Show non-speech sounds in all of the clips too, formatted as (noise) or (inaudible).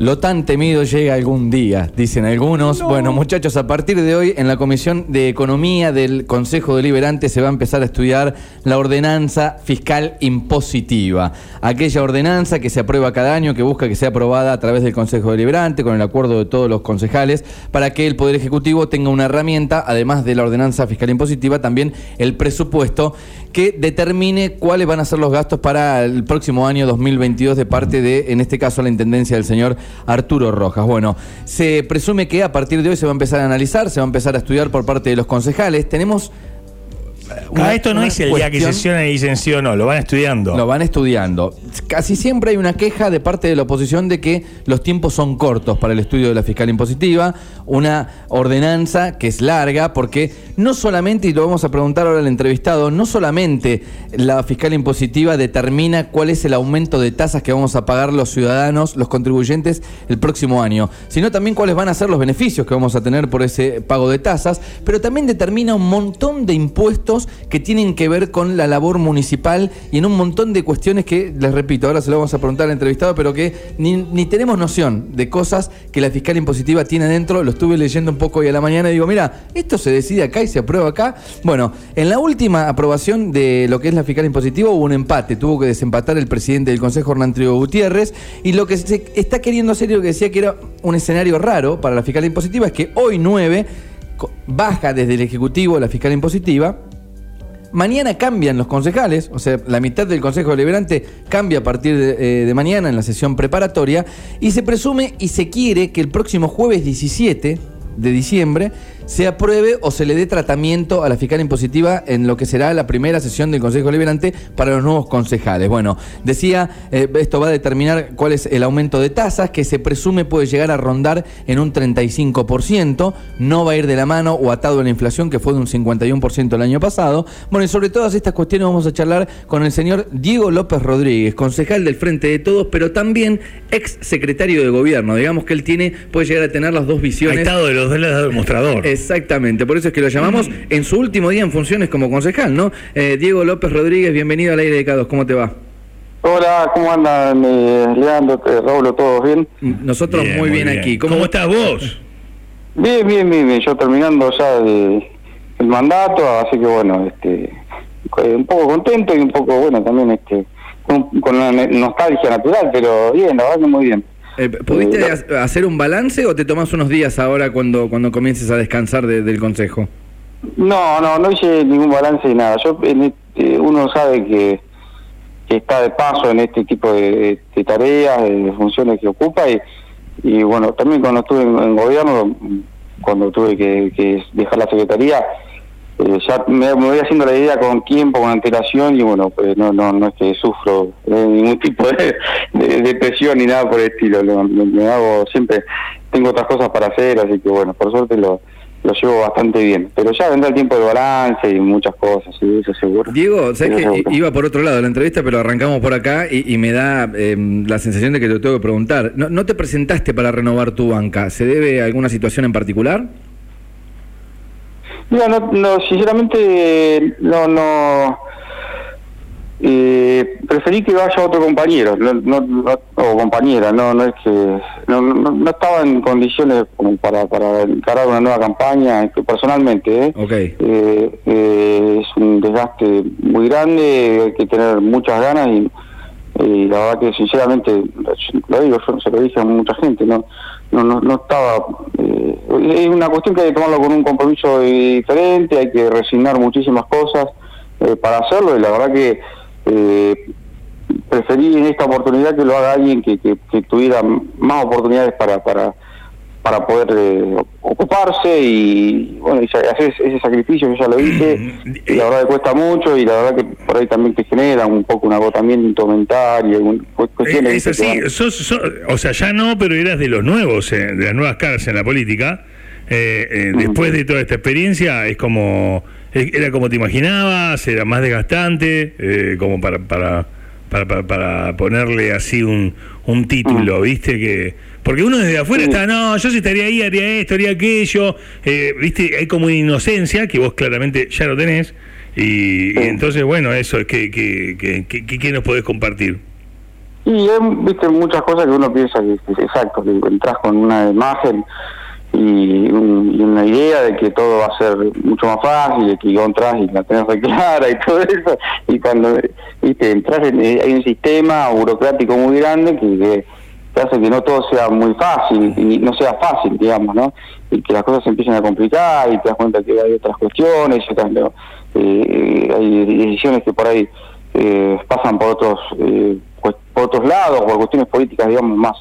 Lo tan temido llega algún día, dicen algunos. Bueno, muchachos, a partir de hoy en la Comisión de Economía del Consejo Deliberante se va a empezar a estudiar la ordenanza fiscal impositiva. Aquella ordenanza que se aprueba cada año, que busca que sea aprobada a través del Consejo Deliberante, con el acuerdo de todos los concejales, para que el Poder Ejecutivo tenga una herramienta, además de la ordenanza fiscal impositiva, también el presupuesto que determine cuáles van a ser los gastos para el próximo año 2022 de parte de, en este caso, la Intendencia del señor Arturo Rojas. Bueno, se presume que a partir de hoy se va a empezar a analizar, se va a empezar a estudiar por parte de los concejales. Tenemos Ah, esto no es el día que sesiona y dicen sí o no, lo van estudiando. Lo van estudiando. Casi siempre hay una queja de parte de la oposición de que los tiempos son cortos para el estudio de la fiscal impositiva, una ordenanza que es larga, porque no solamente, y lo vamos a preguntar ahora al entrevistado, no solamente la fiscal impositiva determina cuál es el aumento de tasas que vamos a pagar los ciudadanos, los contribuyentes, el próximo año, sino también cuáles van a ser los beneficios que vamos a tener por ese pago de tasas, pero también determina un montón de impuestos que tienen que ver con la labor municipal y en un montón de cuestiones que, les repito, ahora se lo vamos a preguntar al entrevistado, pero que ni, tenemos noción de cosas que la fiscal impositiva tiene dentro. Lo estuve leyendo un poco hoy a la mañana y digo, mira, esto se decide acá y se aprueba acá. Bueno, en la última aprobación de lo que es la fiscal impositiva hubo un empate, tuvo que desempatar el presidente del Consejo, Hernán Trigo Gutiérrez, y lo que se está queriendo hacer, y lo que decía que era un escenario raro para la fiscal impositiva, es que hoy 9 baja desde el Ejecutivo la fiscal impositiva Mañana cambian los concejales, o sea, la mitad del Consejo Deliberante cambia a partir de, eh, de, mañana en la sesión preparatoria y se presume y se quiere que el próximo jueves 17 de diciembre se apruebe o se le dé tratamiento a la fiscal impositiva en lo que será la primera sesión del Consejo Liberante para los nuevos concejales. Bueno, decía, eh, esto va a determinar cuál es el aumento de tasas que se presume puede llegar a rondar en un 35%, no va a ir de la mano o atado a la inflación que fue de un 51% el año pasado. Bueno, y sobre todas estas cuestiones vamos a charlar con el señor Diego López Rodríguez, concejal del Frente de Todos, pero también ex secretario de gobierno. Digamos que él tiene, puede llegar a tener las dos visiones. Ha estado de los dos lados del mostrador. Exactamente, por eso es que lo llamamos en su último día en funciones como concejal, ¿no? Eh, Diego López Rodríguez, bienvenido al aire de Cados, ¿cómo te va? Hola, ¿cómo andan eh, Leandro, Raúl, todos bien? Nosotros muy, bien, aquí. ¿Cómo, estás vos? Bien, bien, bien, yo terminando ya el, mandato, así que bueno, este eh, un poco contento y un poco, bueno, también este con, con una nostalgia natural, pero bien, la verdad que muy bien. Eh, ¿Pudiste eh, hacer un balance o te tomas unos días ahora cuando, cuando comiences a descansar del consejo? No, no, no hice ningún balance ni nada. Yo, este, uno sabe que, está de paso en este tipo de, tareas, de funciones que ocupa y, y bueno, también cuando estuve en, gobierno, cuando tuve que dejar la secretaría, eh, ya me, voy haciendo la idea con tiempo, con antelación y bueno, pues no, no, no es que sufro ningún (laughs) tipo de, depresión ni nada por el estilo, me hago siempre, tengo otras cosas para hacer, así que bueno, por suerte lo, lo llevo bastante bien. Pero ya vendrá el tiempo de balance y muchas cosas, y eso seguro. Diego, sabes que iba por otro lado de la entrevista, pero arrancamos por acá y, me da em, la sensación de que te tengo que preguntar. ¿No, ¿No te presentaste para renovar tu banca? ¿Se debe a alguna situación en particular? Mira, no, no, sinceramente no, no eh, preferí que vaya otro compañero, no, no, o compañera, no, no es que no, no, estaba en condiciones como para, para encarar una nueva campaña, personalmente, ¿eh? eh, eh, es un desgaste muy grande, hay que tener muchas ganas y y la verdad que sinceramente lo digo yo se lo dije a mucha gente no no no, no estaba eh, es una cuestión que hay que tomarlo con un compromiso diferente hay que resignar muchísimas cosas eh, para hacerlo y la verdad que eh, preferí en esta oportunidad que lo haga alguien que, que, que tuviera más oportunidades para para para poder eh, ocuparse y bueno hacer ese sacrificio que ya lo hice y la verdad que cuesta mucho y la verdad que por ahí también te genera un poco un agotamiento mental y cuestiones es así o sea ya no pero eras de los nuevos eh, de las nuevas caras en la política eh, después de toda esta experiencia es como era como te imaginabas era más desgastante como para para para, para, ponerle así un, un título, mm. ¿viste? Que Porque uno desde afuera está, no, yo si estaría ahí, haría esto, haría aquello. Eh, Viste, hay como una inocencia que vos claramente ya lo tenés. Y, entonces, bueno, eso, ¿qué, qué, qué, qué, nos podés compartir? Y hay, viste, muchas cosas que uno piensa que, exacto, que entras con una imagen y, una idea de que todo va a ser mucho más fácil, de que entras y la tenés re clara y todo eso, y cuando viste, entras en, hay un sistema burocrático muy grande que, que hace que no todo sea muy fácil y no sea fácil, digamos, ¿no? Y que las cosas se empiecen a complicar y te das cuenta que hay otras cuestiones, otras, eh, hay decisiones que por ahí eh, pasan por otros eh, por otros lados, por cuestiones políticas, digamos, más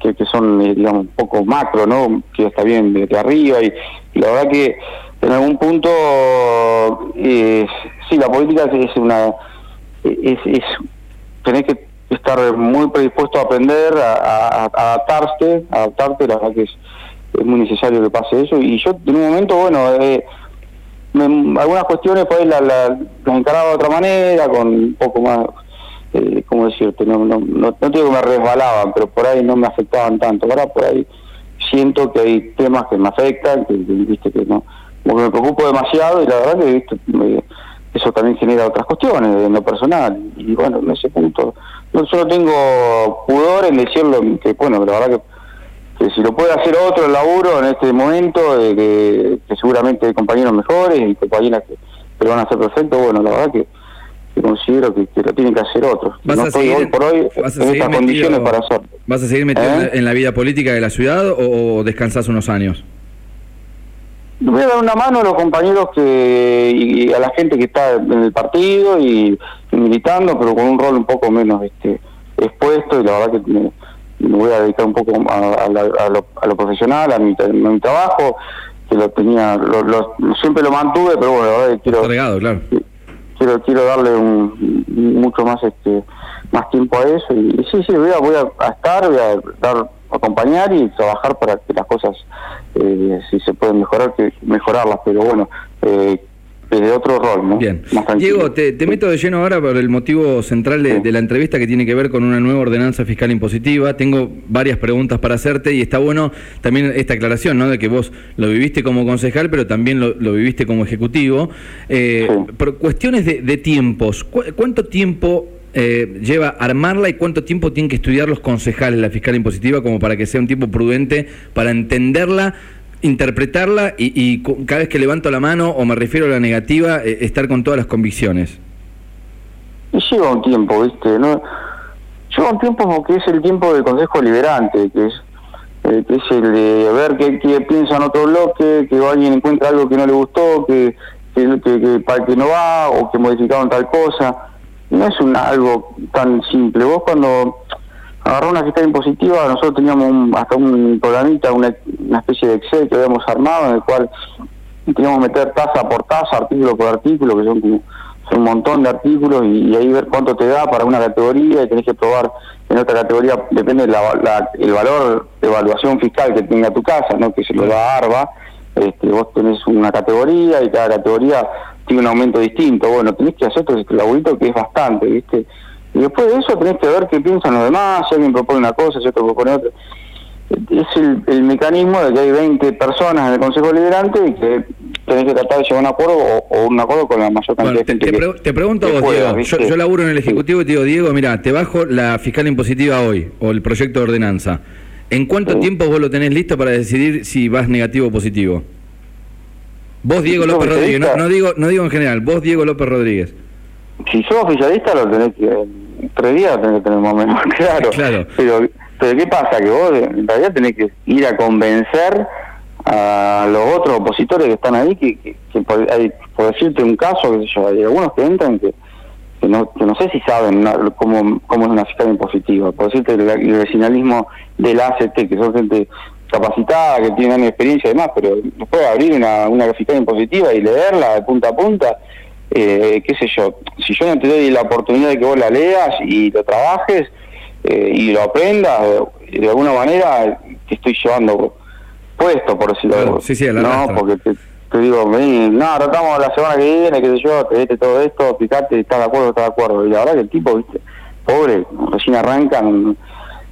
que, son, eh, digamos, un poco macro, ¿no? Que está bien de, arriba y, la verdad que en algún punto, eh, sí, la política es una... Es, es, tenés que estar muy predispuesto a aprender, a, adaptarte, a adaptarte, la verdad que es, es, muy necesario que pase eso. Y yo en un momento, bueno, eh, algunas cuestiones pues las la, encaraba de otra manera, con un poco más eh, ¿cómo decirte? No, no, no, no digo que me resbalaban, pero por ahí no me afectaban tanto. Ahora por ahí siento que hay temas que me afectan, que, viste que no, me preocupo demasiado y la verdad que viste, eso también genera otras cuestiones en lo personal. Y bueno, en ese punto, no solo tengo pudor en decirlo, que bueno, la verdad que, que si lo puede hacer otro el laburo en este momento, de que, seguramente hay compañeros mejores y compañeras que, que lo van a hacer perfecto, bueno, la verdad que considero que, lo tienen que hacer otros. ¿Vas a seguir, hoy por hoy en estas condiciones para hacerlo. ¿Vas a seguir metido ¿Eh? en la vida política de la ciudad o, descansas unos años? Voy a dar una mano a los compañeros que y a la gente que está en el partido y, militando, pero con un rol un poco menos este expuesto y la verdad que me, voy a dedicar un poco a, lo, profesional, a mi, trabajo, que lo tenía, lo, siempre lo mantuve, pero bueno, la que quiero... claro quiero quiero darle un, mucho más este más tiempo a eso. Y, sí sí voy a, voy a, estar voy a dar acompañar y trabajar para que las cosas eh, si se pueden mejorar que mejorarlas. Pero bueno eh, de otro rol, ¿no? Bien. Diego, te, meto de lleno ahora por el motivo central de, la entrevista que tiene que ver con una nueva ordenanza fiscal impositiva. Tengo varias preguntas para hacerte y está bueno también esta aclaración, ¿no? De que vos lo viviste como concejal, pero también lo, viviste como ejecutivo. Eh, por cuestiones de, tiempos, ¿cuánto tiempo eh, lleva armarla y cuánto tiempo tienen que estudiar los concejales la fiscal impositiva como para que sea un tiempo prudente para entenderla interpretarla y, cada vez que levanto la mano o me refiero a la negativa, eh, estar con todas las convicciones? Y lleva un tiempo, ¿viste? ¿No? Lleva un tiempo porque es el tiempo del Consejo Liberante, que es, eh, que es el de ver qué, qué piensa en otro bloque, que alguien encuentra algo que no le gustó, que, que, que, para que no va o que modificaron tal cosa. No es un, algo tan simple. Vos cuando agarró una fiscal impositiva, nosotros teníamos hasta un programita, una, especie de Excel que habíamos armado en el cual teníamos que meter tasa por tasa, artículo por artículo, que son, un montón de artículos y, ahí ver cuánto te da para una categoría y tenés que probar en otra categoría, depende del el valor de evaluación fiscal que tenga tu casa, ¿no? que se lo da ARBA, este, vos tenés una categoría y cada categoría tiene un aumento distinto, bueno, tenés que hacer otro laburito que es bastante, ¿viste? Y después de eso tenés que ver qué piensan los demás, si alguien propone una cosa, si otro propone otra. Es el, mecanismo de que hay 20 personas en el Consejo Deliberante y que tenés que tratar de llegar a un acuerdo o, un acuerdo con la mayor cantidad de gente. Te, pregunto a vos, Diego. Yo, laburo en el Ejecutivo y te digo, Diego, mira, te bajo la fiscal impositiva hoy o el proyecto de ordenanza. ¿En cuánto tiempo vos lo tenés listo para decidir si vas negativo o positivo? Vos, Diego López Rodríguez, no, no, digo, no digo en general, vos, Diego López Rodríguez. Si sos oficialista, lo tenés que tres días tenés que tener más o menos (laughs) claro. claro. Pero, pero ¿qué pasa? Que vos en realidad tenés que ir a convencer a los otros opositores que están ahí, que, que, por, hay, por, decirte un caso, que yo, hay algunos que entran que, que, no, que no sé si saben cómo, cómo es una fiscal impositiva. Por decirte el, el vecinalismo del ACT, que son gente capacitada, que tienen experiencia y demás, pero después abrir una, una fiscal impositiva y leerla de punta a punta eh, qué sé yo, si yo no te doy la oportunidad de que vos la leas y lo trabajes eh, y lo aprendas, de alguna manera te estoy llevando puesto, por decirlo sí, sí, No, porque te, digo, vení, no, tratamos la semana que viene, qué sé yo, te vete todo esto, picate, está de acuerdo, está de acuerdo. Y la verdad que el tipo, viste, pobre, recién arrancan,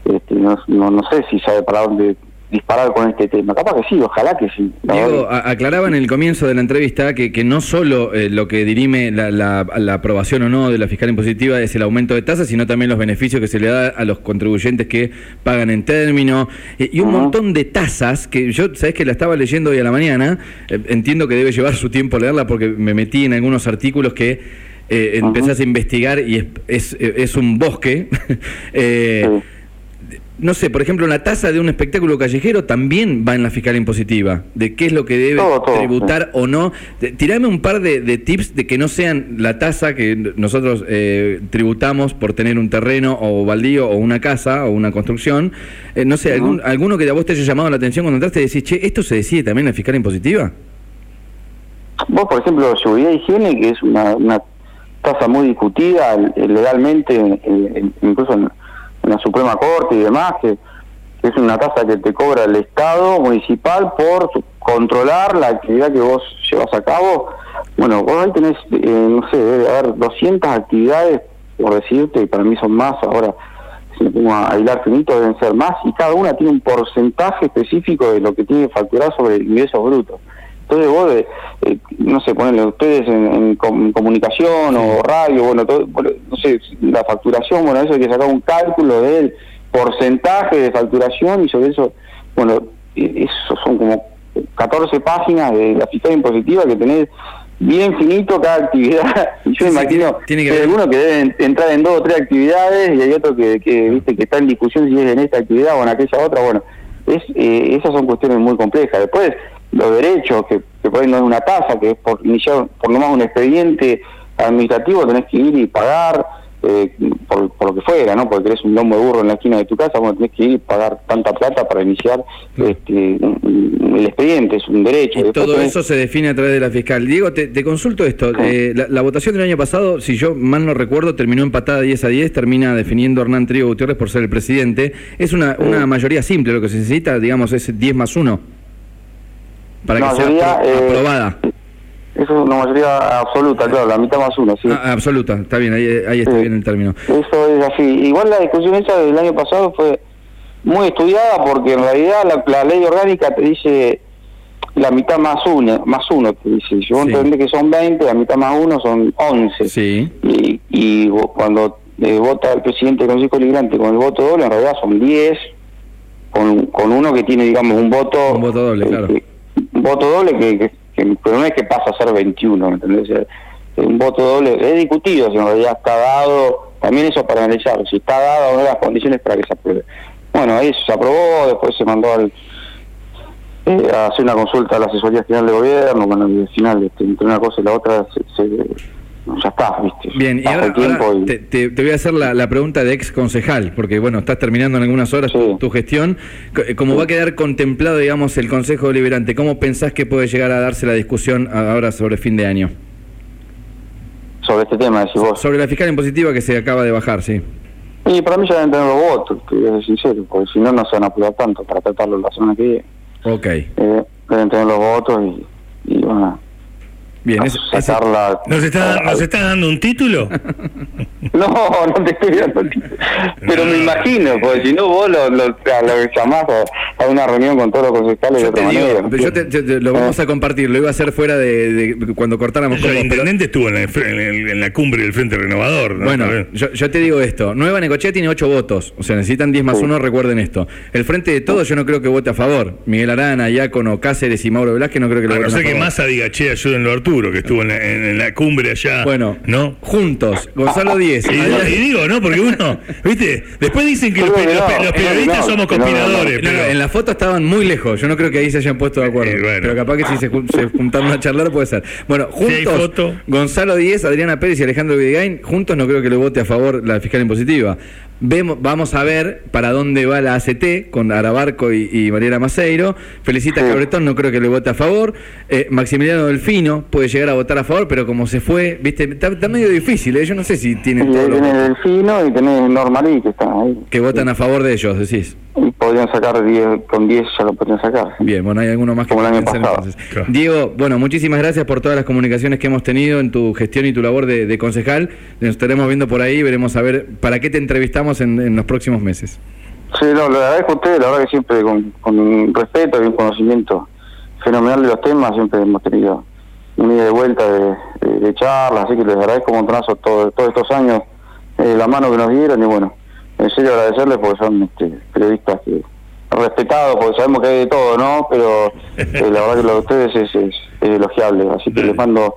este, no, no, no sé si sabe para dónde disparar con este tema. Capaz que sí, ojalá que sí. Diego, aclaraba en el comienzo de la entrevista que, que no solo eh, lo que dirime la, la, aprobación o no de la fiscal impositiva es el aumento de tasas, sino también los beneficios que se le da a los contribuyentes que pagan en término eh, y un montón de tasas que yo, sabes que la estaba leyendo hoy a la mañana, eh, entiendo que debe llevar su tiempo leerla porque me metí en algunos artículos que empezás a investigar y es, es, es un bosque. (laughs) no sé, por ejemplo, la tasa de un espectáculo callejero también va en la fiscal impositiva, de qué es lo que debe tributar o no. Tirame un par de, tips de que no sean la tasa que nosotros eh, tributamos por tener un terreno o baldío o una casa o una construcción. Eh, no sé, algún, alguno que a vos te haya llamado la atención cuando entraste y decís, che, ¿esto se decide también en la fiscal impositiva? Vos, por ejemplo, seguridad y higiene, que es una, una tasa muy discutida eh, legalmente, incluso en en la Suprema Corte y demás, que, es una tasa que te cobra el Estado municipal por controlar la actividad que vos llevas a cabo. Bueno, vos ahí tenés, eh, no sé, debe haber 200 actividades, por decirte, y para mí son más, ahora si me pongo a hilar finito deben ser más, y cada una tiene un porcentaje específico de lo que tiene que facturar sobre el ingreso bruto. Entonces vos, eh, no sé, ponerle ustedes en, comunicación o radio, bueno, todo, no sé, la facturación, bueno, eso hay que sacar un cálculo del porcentaje de facturación y sobre eso, bueno, e, eso son como 14 páginas de la fiscal impositiva que tenés bien finito cada actividad. (laughs) Yo me imagino que hay algunos que deben entrar en dos o tres actividades y hay otro que, que, viste que está en discusión si es en esta actividad o en aquella otra. Bueno, es, eh, esas son cuestiones muy complejas. Después, los derechos, que, que por ahí no es una tasa, que es por iniciar por lo más un expediente administrativo, tenés que ir y pagar eh, por, lo que fuera, ¿no? Porque tenés un lomo de burro en la esquina de tu casa, bueno, tenés que ir y pagar tanta plata para iniciar este, el expediente, es un derecho. Y todo eso se define a través de la fiscal. Diego, te, consulto esto. Eh, la, votación del año pasado, si yo mal no recuerdo, terminó empatada 10 a 10, termina definiendo Hernán Trigo Gutiérrez por ser el presidente. Es una, una mayoría simple, lo que se necesita, digamos, es 10 más 1 para que sea eh, aprobada. Eso es una mayoría absoluta, claro, la mitad más uno, sí. Ah, absoluta, está bien, ahí, ahí está bien el término. Eso es así. Igual la discusión esa del año pasado fue muy estudiada porque en realidad la, ley orgánica te dice la mitad más uno, más uno te dice. Vos sí. que son 20, la mitad más uno son 11. Sí. Y, y cuando eh, vota el presidente del Consejo Liberante con el voto doble, en realidad son 10, con, con uno que tiene, digamos, un voto... Un voto doble, claro voto doble que, no es que pasa a ser 21, ¿entendés? Un voto doble es discutido, si en realidad está dado, también eso para analizar, si está dado o no las condiciones para que se apruebe. Bueno, ahí se aprobó, después se mandó al, eh, a hacer una consulta a la asesoría general de gobierno, bueno, al final entre una cosa y la otra se ya está, ¿viste? Bien, y ahora, te, voy a hacer la, pregunta de ex concejal, porque bueno, estás terminando en algunas horas tu, gestión. ¿Cómo va a quedar contemplado, digamos, el Consejo Deliberante? ¿Cómo pensás que puede llegar a darse la discusión ahora sobre fin de año? Sobre este tema, decís vos. Sobre la fiscal impositiva que se acaba de bajar, sí. Y para mí ya deben tener los votos, te voy a ser sincero, porque si no, no se van a apurar tanto para tratarlo la semana que viene. Ok. Eh, deben tener los votos y, y bueno, Bien, ¿Nos, está, ¿Nos está dando un título? (laughs) no, no te estoy dando un título. Pero me imagino, porque si no vos lo, lo, llamás a, una reunión con todos los concejales de otra manera. yo te, lo vamos a compartir, lo iba a hacer fuera de, cuando cortáramos. el intendente estuvo en la, cumbre del Frente Renovador. Bueno, yo, te digo esto, Nueva Necochea tiene ocho votos, o sea, necesitan 10 más uno, recuerden esto. El Frente de Todos yo no creo que vote a favor. Miguel Arana, Iácono, Cáceres y Mauro Velázquez no creo que lo voten a, no sé que Massa diga, che, ayúdenlo a Arturo que estuvo en la, cumbre allá. Bueno, ¿no? juntos, Gonzalo Díez. Y, digo, ¿no? Porque uno, ¿viste? Después dicen que los, periodistas somos conspiradores. En la foto estaban muy lejos, yo no creo que ahí se hayan puesto de acuerdo. pero capaz que si se, juntaron a charlar puede ser. Bueno, juntos, Gonzalo Díez, Adriana Pérez y Alejandro Vidigain, juntos no creo que le vote a favor la fiscal impositiva. Vemos, vamos a ver para dónde va la ACT con Arabarco y, y Mariela Maceiro. Felicita a Cabretón, no creo que le vote a favor. Eh, Maximiliano Delfino puede llegar a votar a favor, pero como se fue, viste, está, medio difícil, ¿eh? yo no sé si tienen todo. Tiene Delfino y tiene Normalí que están ahí. Que votan a favor de ellos, decís. Y podrían sacar 10, con 10 ya lo podrían sacar. Bien, bueno, hay alguno más que Como el año pasado. Diego, bueno, muchísimas gracias por todas las comunicaciones que hemos tenido en tu gestión y tu labor de, concejal. Nos estaremos viendo por ahí, veremos a ver para qué te entrevistamos en, en los próximos meses. Sí, no, le agradezco a ustedes, la verdad que siempre con, con respeto y un conocimiento fenomenal de los temas, siempre hemos tenido un ida de vuelta de, de, charlas, así que les agradezco un montonazo todo, todos estos años eh, la mano que nos dieron y bueno, en serio agradecerles porque son este, periodistas que respetados, porque sabemos que hay de todo, ¿no? Pero eh, la verdad que lo de ustedes es, es, elogiable, así que les mando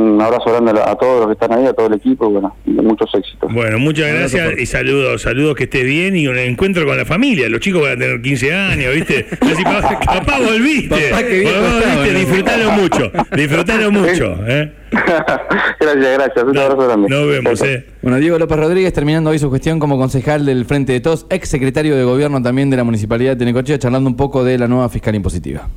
un abrazo grande a, todos los que están ahí, a todo el equipo, y bueno, muchos éxitos. Bueno, muchas gracias y saludos, saludos que esté bien y un encuentro con la familia. Los chicos van a tener 15 años, ¿viste? (laughs) Así, papá, volviste. Papá, volviste, disfrutalo mucho, disfrutalo mucho. ¿eh? (laughs) gracias, gracias. Un abrazo grande. Nos vemos, eh. Bueno, Diego López Rodríguez, terminando hoy su gestión como concejal del Frente de Todos, ex secretario de Gobierno también de la Municipalidad de Necochea, charlando un poco de la nueva fiscal impositiva.